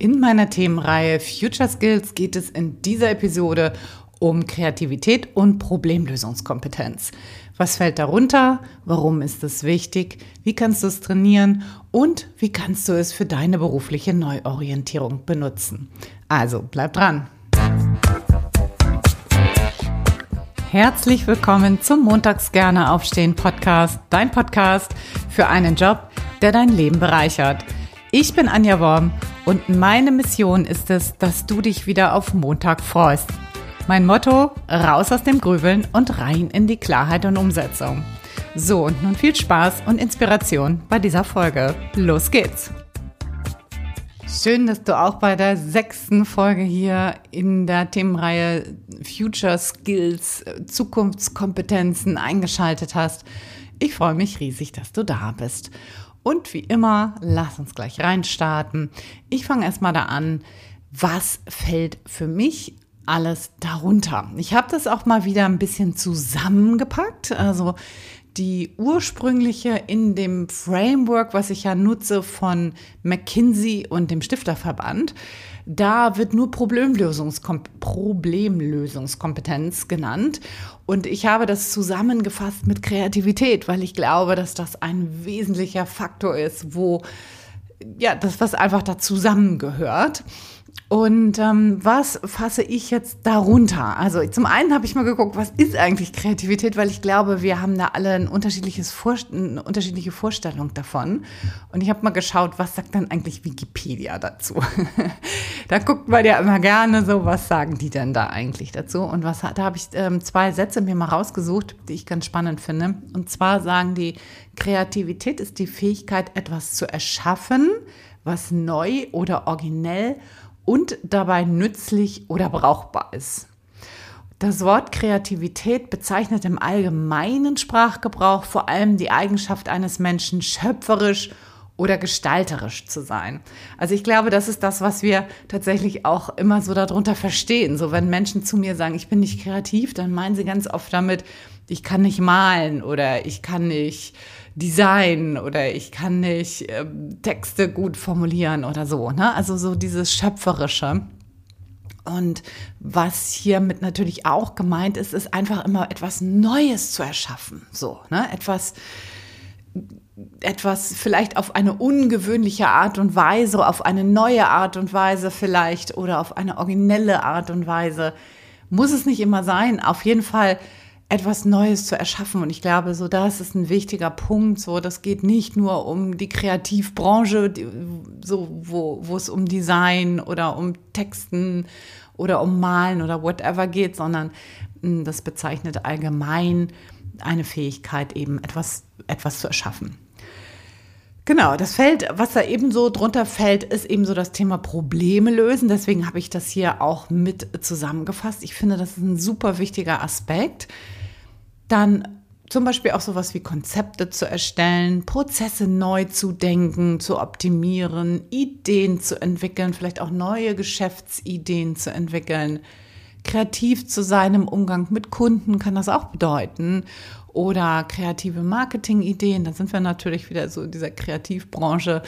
In meiner Themenreihe Future Skills geht es in dieser Episode um Kreativität und Problemlösungskompetenz. Was fällt darunter? Warum ist es wichtig? Wie kannst du es trainieren? Und wie kannst du es für deine berufliche Neuorientierung benutzen? Also bleib dran. Herzlich willkommen zum Montags gerne aufstehen Podcast, dein Podcast für einen Job, der dein Leben bereichert. Ich bin Anja Worm und meine Mission ist es, dass du dich wieder auf Montag freust. Mein Motto, raus aus dem Grübeln und rein in die Klarheit und Umsetzung. So, und nun viel Spaß und Inspiration bei dieser Folge. Los geht's! Schön, dass du auch bei der sechsten Folge hier in der Themenreihe Future Skills, Zukunftskompetenzen eingeschaltet hast. Ich freue mich riesig, dass du da bist. Und wie immer, lass uns gleich reinstarten. Ich fange erstmal da an, was fällt für mich alles darunter. Ich habe das auch mal wieder ein bisschen zusammengepackt. Also die ursprüngliche in dem Framework, was ich ja nutze von McKinsey und dem Stifterverband, da wird nur Problemlösungskom Problemlösungskompetenz genannt. Und ich habe das zusammengefasst mit Kreativität, weil ich glaube, dass das ein wesentlicher Faktor ist, wo ja, das, was einfach da zusammengehört. Und ähm, was fasse ich jetzt darunter? Also zum einen habe ich mal geguckt, was ist eigentlich Kreativität, weil ich glaube, wir haben da alle ein unterschiedliches Vor eine unterschiedliche Vorstellung davon. Und ich habe mal geschaut, was sagt dann eigentlich Wikipedia dazu? da guckt man ja immer gerne so, was sagen die denn da eigentlich dazu? Und was da habe ich ähm, zwei Sätze mir mal rausgesucht, die ich ganz spannend finde. Und zwar sagen die, Kreativität ist die Fähigkeit, etwas zu erschaffen, was neu oder originell und dabei nützlich oder brauchbar ist. Das Wort Kreativität bezeichnet im allgemeinen Sprachgebrauch vor allem die Eigenschaft eines Menschen, schöpferisch oder gestalterisch zu sein. Also ich glaube, das ist das, was wir tatsächlich auch immer so darunter verstehen. So wenn Menschen zu mir sagen, ich bin nicht kreativ, dann meinen sie ganz oft damit, ich kann nicht malen oder ich kann nicht Design oder ich kann nicht äh, Texte gut formulieren oder so. Ne? Also so dieses Schöpferische. Und was hiermit natürlich auch gemeint ist, ist einfach immer etwas Neues zu erschaffen. So, ne? Etwas, etwas vielleicht auf eine ungewöhnliche Art und Weise, auf eine neue Art und Weise vielleicht oder auf eine originelle Art und Weise. Muss es nicht immer sein. Auf jeden Fall etwas Neues zu erschaffen. Und ich glaube, so das ist ein wichtiger Punkt. So, das geht nicht nur um die Kreativbranche, die, so wo, es um Design oder um Texten oder um Malen oder whatever geht, sondern hm, das bezeichnet allgemein eine Fähigkeit, eben etwas, etwas zu erschaffen. Genau, das Feld, was da eben so drunter fällt, ist eben so das Thema Probleme lösen. Deswegen habe ich das hier auch mit zusammengefasst. Ich finde, das ist ein super wichtiger Aspekt. Dann zum Beispiel auch sowas wie Konzepte zu erstellen, Prozesse neu zu denken, zu optimieren, Ideen zu entwickeln, vielleicht auch neue Geschäftsideen zu entwickeln. Kreativ zu sein im Umgang mit Kunden kann das auch bedeuten. Oder kreative Marketingideen, da sind wir natürlich wieder so in dieser Kreativbranche.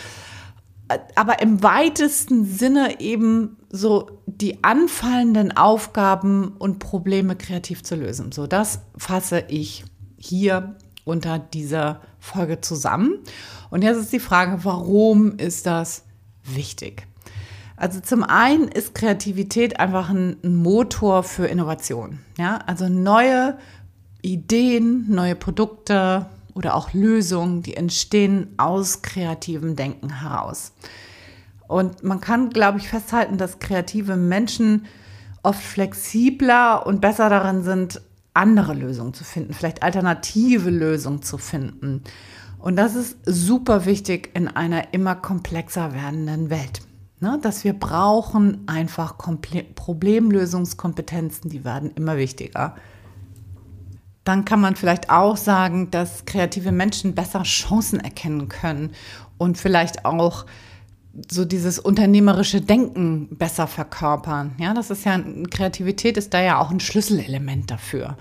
Aber im weitesten Sinne eben so die anfallenden Aufgaben und Probleme kreativ zu lösen. So, das fasse ich hier unter dieser Folge zusammen. Und jetzt ist die Frage, warum ist das wichtig? Also zum einen ist Kreativität einfach ein, Motor für Innovation. Ja, also neue Ideen, neue Produkte oder auch Lösungen, die entstehen aus kreativem Denken heraus. Und man kann, glaube ich, festhalten, dass kreative Menschen oft flexibler und besser darin sind, andere Lösungen zu finden, vielleicht alternative Lösungen zu finden. Und das ist super wichtig in einer immer komplexer werdenden Welt. Ne? Dass wir brauchen einfach Komple Problemlösungskompetenzen, die werden immer wichtiger. Dann kann man vielleicht auch sagen, dass kreative Menschen besser Chancen erkennen können und vielleicht auch so dieses unternehmerische Denken besser verkörpern. Ja, das ist ja, Kreativität ist da ja auch ein Schlüsselelement dafür.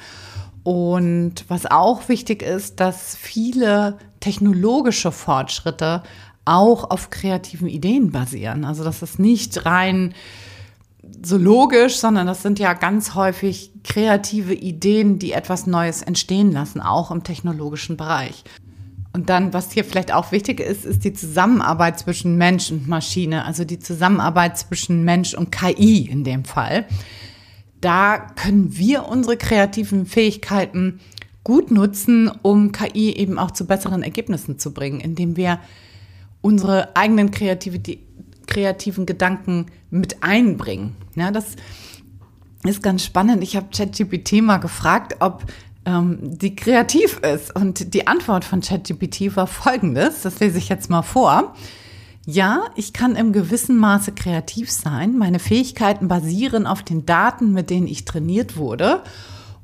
Und was auch wichtig ist, dass viele technologische Fortschritte auch auf kreativen Ideen basieren. Also das ist nicht rein so logisch, sondern das sind ja ganz häufig kreative Ideen, die etwas Neues entstehen lassen, auch im technologischen Bereich. Und dann, was hier vielleicht auch wichtig ist, ist die Zusammenarbeit zwischen Mensch und Maschine, also die Zusammenarbeit zwischen Mensch und KI in dem Fall. Da können wir unsere kreativen Fähigkeiten gut nutzen, um KI eben auch zu besseren Ergebnissen zu bringen, indem wir unsere eigenen kreativen Gedanken mit einbringen. Ja, das ist ganz spannend. Ich habe ChatGPT mal gefragt, ob ähm, die kreativ ist. Und die Antwort von ChatGPT war folgendes, das lese ich jetzt mal vor. Ja, ich kann im gewissen Maße kreativ sein. Meine Fähigkeiten basieren auf den Daten, mit denen ich trainiert wurde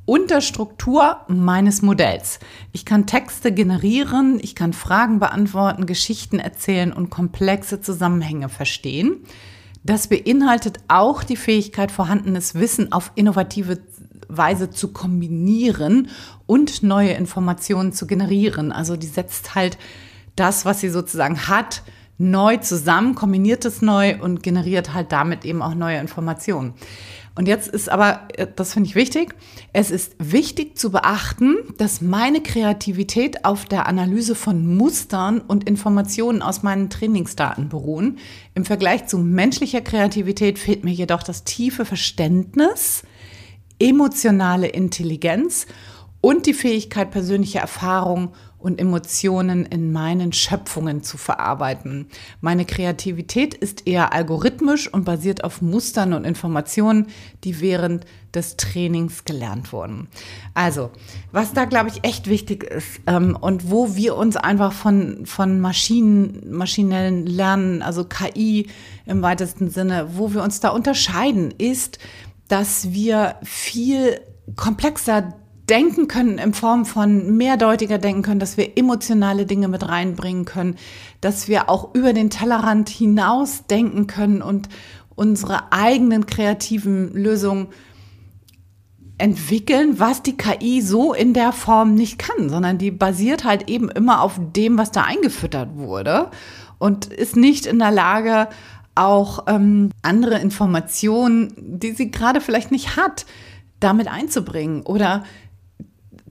und der Struktur meines Modells. Ich kann Texte generieren, ich kann Fragen beantworten, Geschichten erzählen und komplexe Zusammenhänge verstehen. Das beinhaltet auch die Fähigkeit, vorhandenes Wissen auf innovative Weise zu kombinieren und neue Informationen zu generieren. Also die setzt halt das, was sie sozusagen hat, neu zusammen, kombiniert es neu und generiert halt damit eben auch neue Informationen. Und jetzt ist aber, äh, das finde ich wichtig, es ist wichtig zu beachten, dass meine Kreativität auf der Analyse von Mustern und Informationen aus meinen Trainingsdaten beruhen. Im Vergleich zu menschlicher Kreativität fehlt mir jedoch das tiefe Verständnis, emotionale Intelligenz und die Fähigkeit, persönliche Erfahrungen und Emotionen in meinen Schöpfungen zu verarbeiten. Meine Kreativität ist eher algorithmisch und basiert auf Mustern und Informationen, die während des Trainings gelernt wurden. Also, was da, glaube ich, echt wichtig ist ähm, und wo wir uns einfach von, von Maschinen, maschinellen Lernen, also KI im weitesten Sinne, wo wir uns da unterscheiden, ist, dass wir viel komplexer denken können in Form von mehrdeutiger denken können, dass wir emotionale Dinge mit reinbringen können, dass wir auch über den Tellerrand hinaus denken können und unsere eigenen kreativen Lösungen entwickeln, was die KI so in der Form nicht kann, sondern die basiert halt eben immer auf dem, was da eingefüttert wurde und ist nicht in der Lage, auch ähm, andere Informationen, die sie gerade vielleicht nicht hat, damit einzubringen oder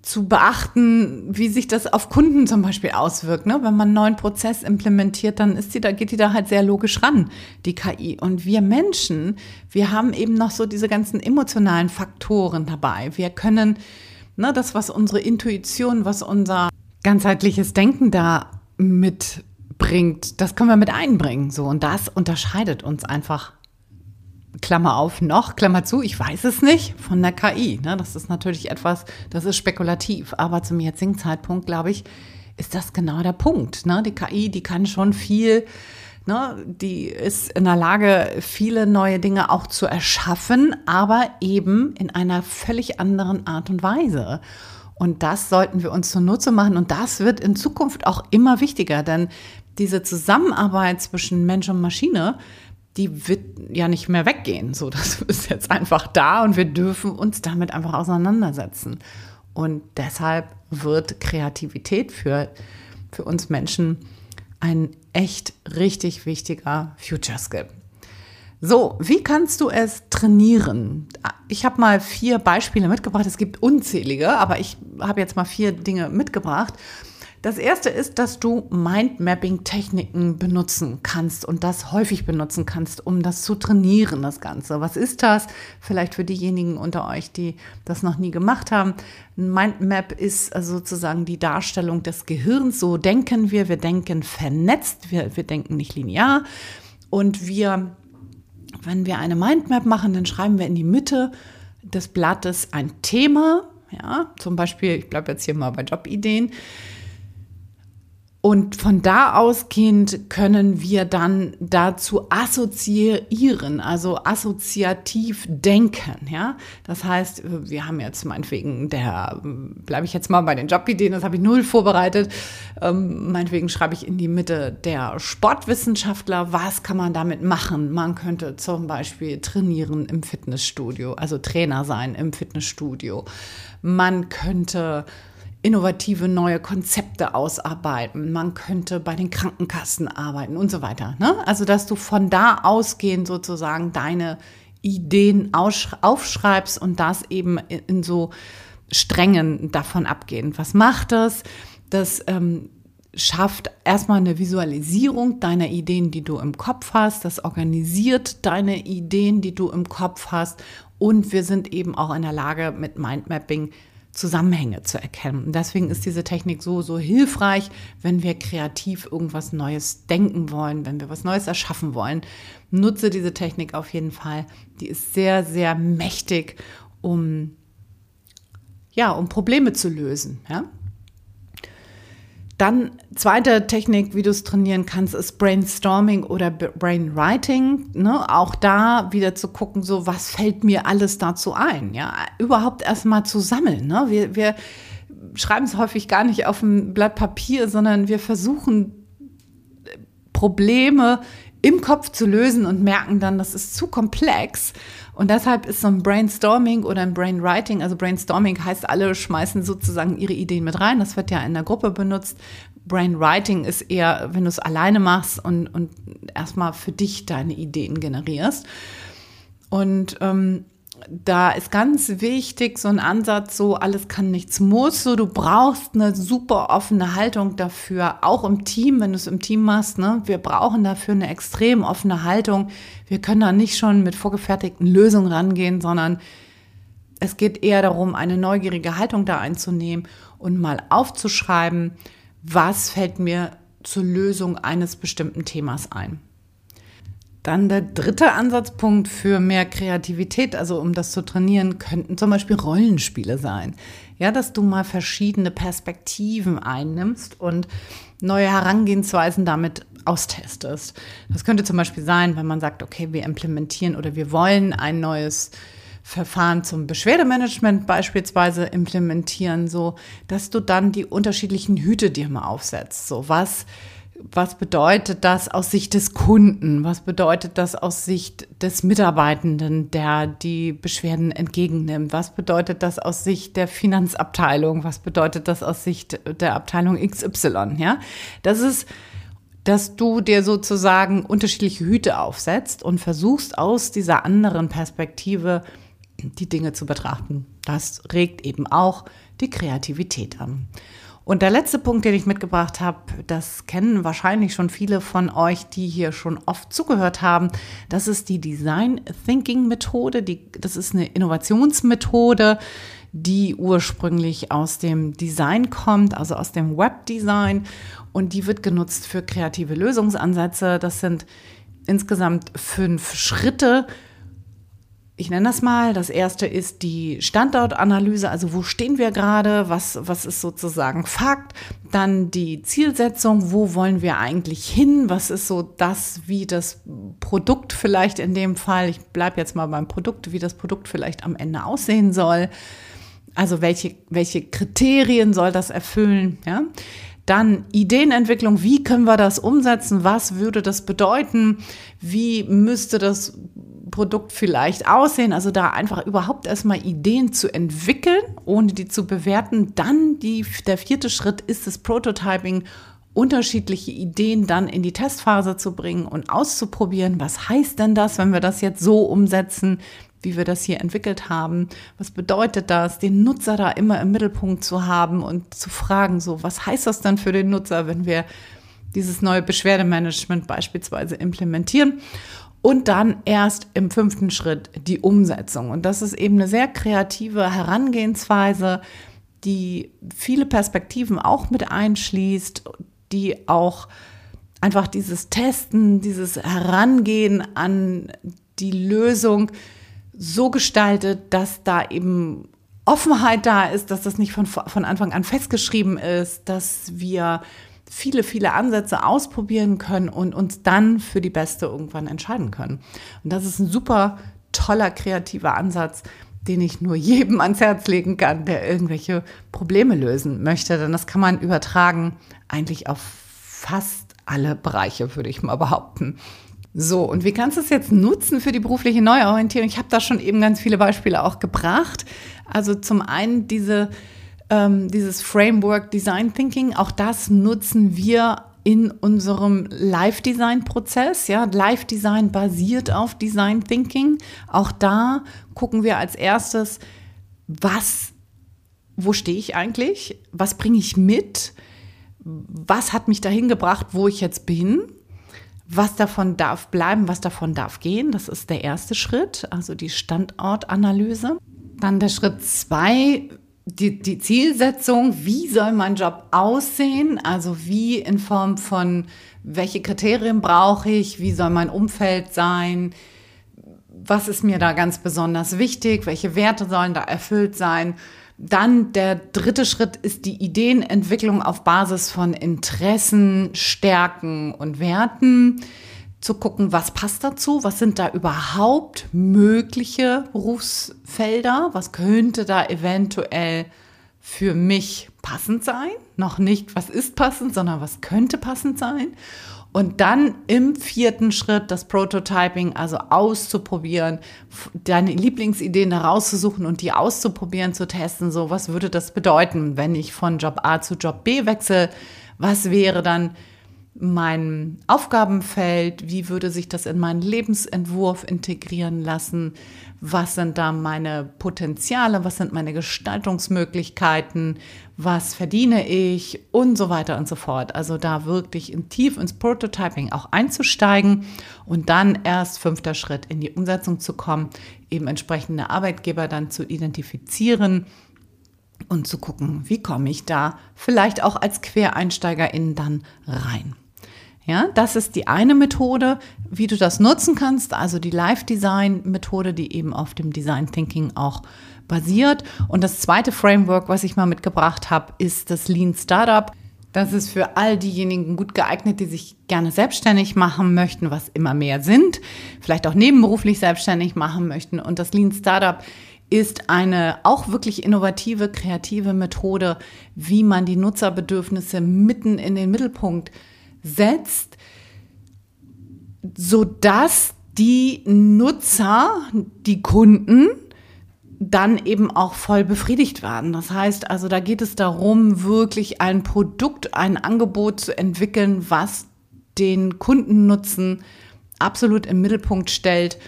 zu beachten, wie sich das auf Kunden zum Beispiel auswirkt. Ne? Wenn man einen neuen Prozess implementiert, dann ist die da, geht die da halt sehr logisch ran, die KI. Und wir Menschen, wir haben eben noch so diese ganzen emotionalen Faktoren dabei. Wir können ne, das, was unsere Intuition, was unser ganzheitliches Denken da mitbringt, das können wir mit einbringen. So. Und das unterscheidet uns einfach Klammer auf, noch, Klammer zu, ich weiß es nicht, von der KI. Ne? Das ist natürlich etwas, das ist spekulativ. Aber zum jetzigen Zeitpunkt, glaube ich, ist das genau der Punkt. Ne? Die KI, die kann schon viel, ne? die ist in der Lage, viele neue Dinge auch zu erschaffen, aber eben in einer völlig anderen Art und Weise. Und das sollten wir uns zunutze machen. Und das wird in Zukunft auch immer wichtiger, denn diese Zusammenarbeit zwischen Mensch und Maschine, die wird ja nicht mehr weggehen. So, das ist jetzt einfach da und wir dürfen uns damit einfach auseinandersetzen. Und deshalb wird Kreativität für, für uns Menschen ein echt richtig wichtiger Future Skill. So, wie kannst du es trainieren? Ich habe mal vier Beispiele mitgebracht. Es gibt unzählige, aber ich habe jetzt mal vier Dinge mitgebracht. Das erste ist, dass du Mindmapping-Techniken benutzen kannst und das häufig benutzen kannst, um das zu trainieren, das Ganze. Was ist das? Vielleicht für diejenigen unter euch, die das noch nie gemacht haben. Ein Mindmap ist sozusagen die Darstellung des Gehirns. So denken wir. Wir denken vernetzt. Wir, wir denken nicht linear. Und wir, wenn wir eine Mindmap machen, dann schreiben wir in die Mitte des Blattes ein Thema. Ja, zum Beispiel, ich bleibe jetzt hier mal bei Jobideen. Und von da ausgehend können wir dann dazu assoziieren, also assoziativ denken. Ja? Das heißt, wir haben jetzt meinetwegen der, bleibe ich jetzt mal bei den Jobideen, das habe ich null vorbereitet. Ähm, meinetwegen schreibe ich in die Mitte der Sportwissenschaftler, was kann man damit machen? Man könnte zum Beispiel trainieren im Fitnessstudio, also Trainer sein im Fitnessstudio. Man könnte innovative neue Konzepte ausarbeiten. Man könnte bei den Krankenkassen arbeiten und so weiter. Ne? Also, dass du von da ausgehend sozusagen deine Ideen aufschreibst und das eben in so Strängen davon abgehen. Was macht das? Das ähm, schafft erstmal eine Visualisierung deiner Ideen, die du im Kopf hast. Das organisiert deine Ideen, die du im Kopf hast. Und wir sind eben auch in der Lage, mit Mindmapping Zusammenhänge zu erkennen. Und deswegen ist diese Technik so, so hilfreich, wenn wir kreativ irgendwas Neues denken wollen, wenn wir was Neues erschaffen wollen. Nutze diese Technik auf jeden Fall. Die ist sehr, sehr mächtig, um, ja, um Probleme zu lösen. Ja? Dann zweite Technik, wie du es trainieren kannst, ist Brainstorming oder Brainwriting. Ne? Auch da wieder zu gucken, so was fällt mir alles dazu ein. Ja, überhaupt erstmal zu sammeln. Ne? Wir, wir schreiben es häufig gar nicht auf ein Blatt Papier, sondern wir versuchen Probleme im Kopf zu lösen und merken dann, das ist zu komplex. Und deshalb ist so ein Brainstorming oder ein Brainwriting, also Brainstorming heißt, alle schmeißen sozusagen ihre Ideen mit rein. Das wird ja in der Gruppe benutzt. Brainwriting ist eher, wenn du es alleine machst und, und erstmal für dich deine Ideen generierst. Und ähm, da ist ganz wichtig so ein Ansatz, so alles kann, nichts muss. So, du brauchst eine super offene Haltung dafür, auch im Team, wenn du es im Team machst. Ne? Wir brauchen dafür eine extrem offene Haltung. Wir können da nicht schon mit vorgefertigten Lösungen rangehen, sondern es geht eher darum, eine neugierige Haltung da einzunehmen und mal aufzuschreiben, was fällt mir zur Lösung eines bestimmten Themas ein. Dann der dritte Ansatzpunkt für mehr Kreativität, also um das zu trainieren, könnten zum Beispiel Rollenspiele sein. Ja, dass du mal verschiedene Perspektiven einnimmst und neue Herangehensweisen damit austestest. Das könnte zum Beispiel sein, wenn man sagt, okay, wir implementieren oder wir wollen ein neues Verfahren zum Beschwerdemanagement beispielsweise implementieren, so dass du dann die unterschiedlichen Hüte dir mal aufsetzt. So was was bedeutet das aus Sicht des Kunden? Was bedeutet das aus Sicht des Mitarbeitenden, der die Beschwerden entgegennimmt? Was bedeutet das aus Sicht der Finanzabteilung? Was bedeutet das aus Sicht der Abteilung XY? Ja, das ist, dass du dir sozusagen unterschiedliche Hüte aufsetzt und versuchst aus dieser anderen Perspektive die Dinge zu betrachten. Das regt eben auch die Kreativität an. Und der letzte Punkt, den ich mitgebracht habe, das kennen wahrscheinlich schon viele von euch, die hier schon oft zugehört haben. Das ist die Design Thinking Methode. Die, das ist eine Innovationsmethode, die ursprünglich aus dem Design kommt, also aus dem Webdesign. Und die wird genutzt für kreative Lösungsansätze. Das sind insgesamt fünf Schritte, ich nenne das mal. Das erste ist die Standortanalyse, also wo stehen wir gerade, was, was ist sozusagen Fakt. Dann die Zielsetzung, wo wollen wir eigentlich hin, was ist so das, wie das Produkt vielleicht in dem Fall, ich bleibe jetzt mal beim Produkt, wie das Produkt vielleicht am Ende aussehen soll. Also welche, welche Kriterien soll das erfüllen, ja? Dann Ideenentwicklung, wie können wir das umsetzen? Was würde das bedeuten? Wie müsste das Produkt vielleicht aussehen. Also da einfach überhaupt erstmal Ideen zu entwickeln, ohne die zu bewerten. Dann die, der vierte Schritt ist das Prototyping, unterschiedliche Ideen dann in die Testphase zu bringen und auszuprobieren. Was heißt denn das, wenn wir das jetzt so umsetzen, wie wir das hier entwickelt haben? Was bedeutet das, den Nutzer da immer im Mittelpunkt zu haben und zu fragen, so, was heißt das dann für den Nutzer, wenn wir dieses neue Beschwerdemanagement beispielsweise implementieren? Und dann erst im fünften Schritt die Umsetzung. Und das ist eben eine sehr kreative Herangehensweise, die viele Perspektiven auch mit einschließt, die auch einfach dieses Testen, dieses Herangehen an die Lösung so gestaltet, dass da eben Offenheit da ist, dass das nicht von, von Anfang an festgeschrieben ist, dass wir viele, viele Ansätze ausprobieren können und uns dann für die beste irgendwann entscheiden können. Und das ist ein super toller, kreativer Ansatz, den ich nur jedem ans Herz legen kann, der irgendwelche Probleme lösen möchte. Denn das kann man übertragen eigentlich auf fast alle Bereiche, würde ich mal behaupten. So, und wie kannst du es jetzt nutzen für die berufliche Neuorientierung? Ich habe da schon eben ganz viele Beispiele auch gebracht. Also zum einen diese ähm, dieses Framework Design Thinking, auch das nutzen wir in unserem Live-Design-Prozess. Ja, Live-Design basiert auf Design Thinking. Auch da gucken wir als erstes, was, wo stehe ich eigentlich? Was bringe ich mit? Was hat mich dahin gebracht, wo ich jetzt bin? Was davon darf bleiben, was davon darf gehen? Das ist der erste Schritt, also die Standortanalyse. Dann der Schritt zwei die, die Zielsetzung, wie soll mein Job aussehen, also wie in Form von, welche Kriterien brauche ich, wie soll mein Umfeld sein, was ist mir da ganz besonders wichtig, welche Werte sollen da erfüllt sein. Dann der dritte Schritt ist die Ideenentwicklung auf Basis von Interessen, Stärken und Werten zu gucken, was passt dazu, was sind da überhaupt mögliche Berufsfelder, was könnte da eventuell für mich passend sein. Noch nicht, was ist passend, sondern was könnte passend sein. Und dann im vierten Schritt das Prototyping, also auszuprobieren, deine Lieblingsideen da rauszusuchen und die auszuprobieren, zu testen. So, was würde das bedeuten, wenn ich von Job A zu Job B wechsle? Was wäre dann mein Aufgabenfeld, wie würde sich das in meinen Lebensentwurf integrieren lassen, was sind da meine Potenziale, was sind meine Gestaltungsmöglichkeiten, was verdiene ich und so weiter und so fort. Also da wirklich in tief ins Prototyping auch einzusteigen und dann erst fünfter Schritt in die Umsetzung zu kommen, eben entsprechende Arbeitgeber dann zu identifizieren und zu gucken, wie komme ich da vielleicht auch als Quereinsteigerin dann rein. Ja, das ist die eine Methode, wie du das nutzen kannst, also die Live-Design-Methode, die eben auf dem Design Thinking auch basiert. Und das zweite Framework, was ich mal mitgebracht habe, ist das Lean Startup. Das ist für all diejenigen gut geeignet, die sich gerne selbstständig machen möchten, was immer mehr sind, vielleicht auch nebenberuflich selbstständig machen möchten. Und das Lean Startup ist eine auch wirklich innovative, kreative Methode, wie man die Nutzerbedürfnisse mitten in den Mittelpunkt setzt, sodass die Nutzer, die Kunden, dann eben auch voll befriedigt werden. Das heißt also, da geht es darum, wirklich ein Produkt, ein Angebot zu entwickeln, was den Kundennutzen absolut im Mittelpunkt stellt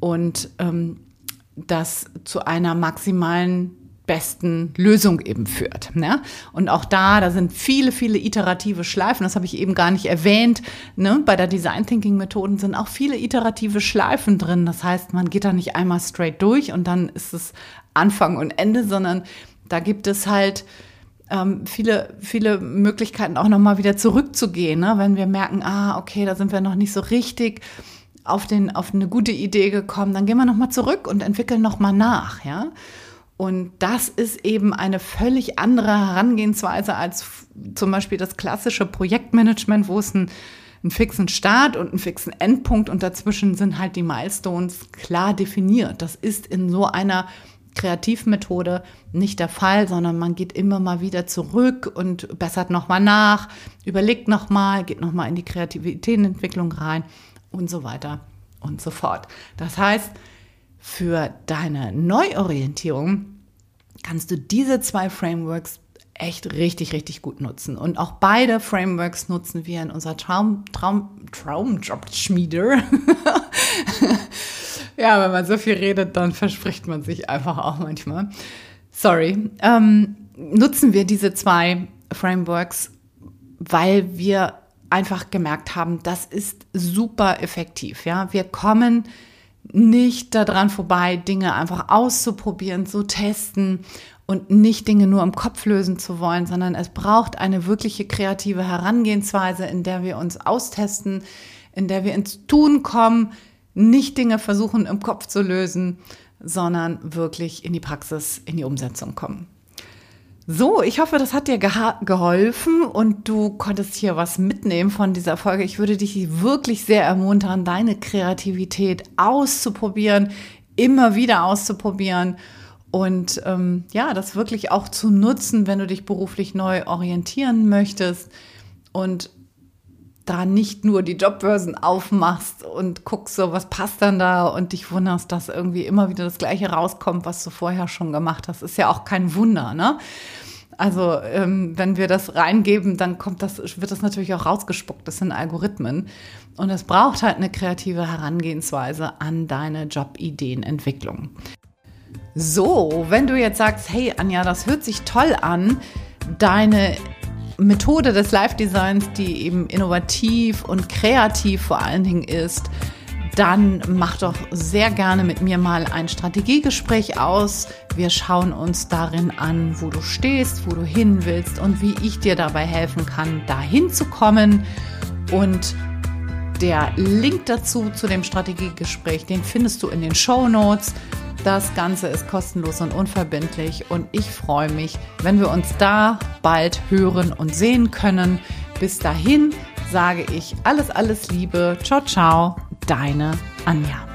und ähm, das zu einer maximalen besten Lösung eben führt. Ne? Und auch da, da sind viele, viele iterative Schleifen, das habe ich eben gar nicht erwähnt. Ne? Bei der Design Thinking Methoden sind auch viele iterative Schleifen drin. Das heißt, man geht da nicht einmal straight durch und dann ist es Anfang und Ende, sondern da gibt es halt ähm, viele, viele Möglichkeiten auch nochmal wieder zurückzugehen, ne? wenn wir merken, ah, okay, da sind wir noch nicht so richtig auf, den, auf eine gute Idee gekommen, dann gehen wir nochmal zurück und entwickeln nochmal nach, ja. Und das ist eben eine völlig andere Herangehensweise als zum Beispiel das klassische Projektmanagement, wo es einen, einen fixen Start und einen fixen Endpunkt und dazwischen sind halt die Milestones klar definiert. Das ist in so einer Kreativmethode nicht der Fall, sondern man geht immer mal wieder zurück und bessert nochmal nach, überlegt nochmal, geht nochmal in die Kreativitätsentwicklung rein und so weiter und so fort. Das heißt, für deine Neuorientierung kannst du diese zwei Frameworks echt richtig, richtig gut nutzen. Und auch beide Frameworks nutzen wir in unserer Traum, Traum, Traumjob-Schmiede. ja, wenn man so viel redet, dann verspricht man sich einfach auch manchmal. Sorry. Ähm, nutzen wir diese zwei Frameworks, weil wir einfach gemerkt haben, das ist super effektiv. Ja, wir kommen nicht daran vorbei, Dinge einfach auszuprobieren, zu testen und nicht Dinge nur im Kopf lösen zu wollen, sondern es braucht eine wirkliche kreative Herangehensweise, in der wir uns austesten, in der wir ins Tun kommen, nicht Dinge versuchen im Kopf zu lösen, sondern wirklich in die Praxis, in die Umsetzung kommen. So, ich hoffe, das hat dir geholfen und du konntest hier was mitnehmen von dieser Folge. Ich würde dich wirklich sehr ermuntern, deine Kreativität auszuprobieren, immer wieder auszuprobieren und ähm, ja, das wirklich auch zu nutzen, wenn du dich beruflich neu orientieren möchtest und da nicht nur die Jobbörsen aufmachst und guckst so, was passt dann da und dich wunderst, dass irgendwie immer wieder das Gleiche rauskommt, was du vorher schon gemacht hast. Ist ja auch kein Wunder, ne? Also ähm, wenn wir das reingeben, dann kommt das, wird das natürlich auch rausgespuckt. Das sind Algorithmen. Und es braucht halt eine kreative Herangehensweise an deine Jobideenentwicklung. So, wenn du jetzt sagst, hey Anja, das hört sich toll an, deine Methode des Live-Designs, die eben innovativ und kreativ vor allen Dingen ist, dann mach doch sehr gerne mit mir mal ein Strategiegespräch aus. Wir schauen uns darin an, wo du stehst, wo du hin willst und wie ich dir dabei helfen kann, dahin zu kommen. Und der Link dazu zu dem Strategiegespräch, den findest du in den Show Notes. Das Ganze ist kostenlos und unverbindlich und ich freue mich, wenn wir uns da bald hören und sehen können. Bis dahin sage ich alles, alles Liebe. Ciao, ciao, deine Anja.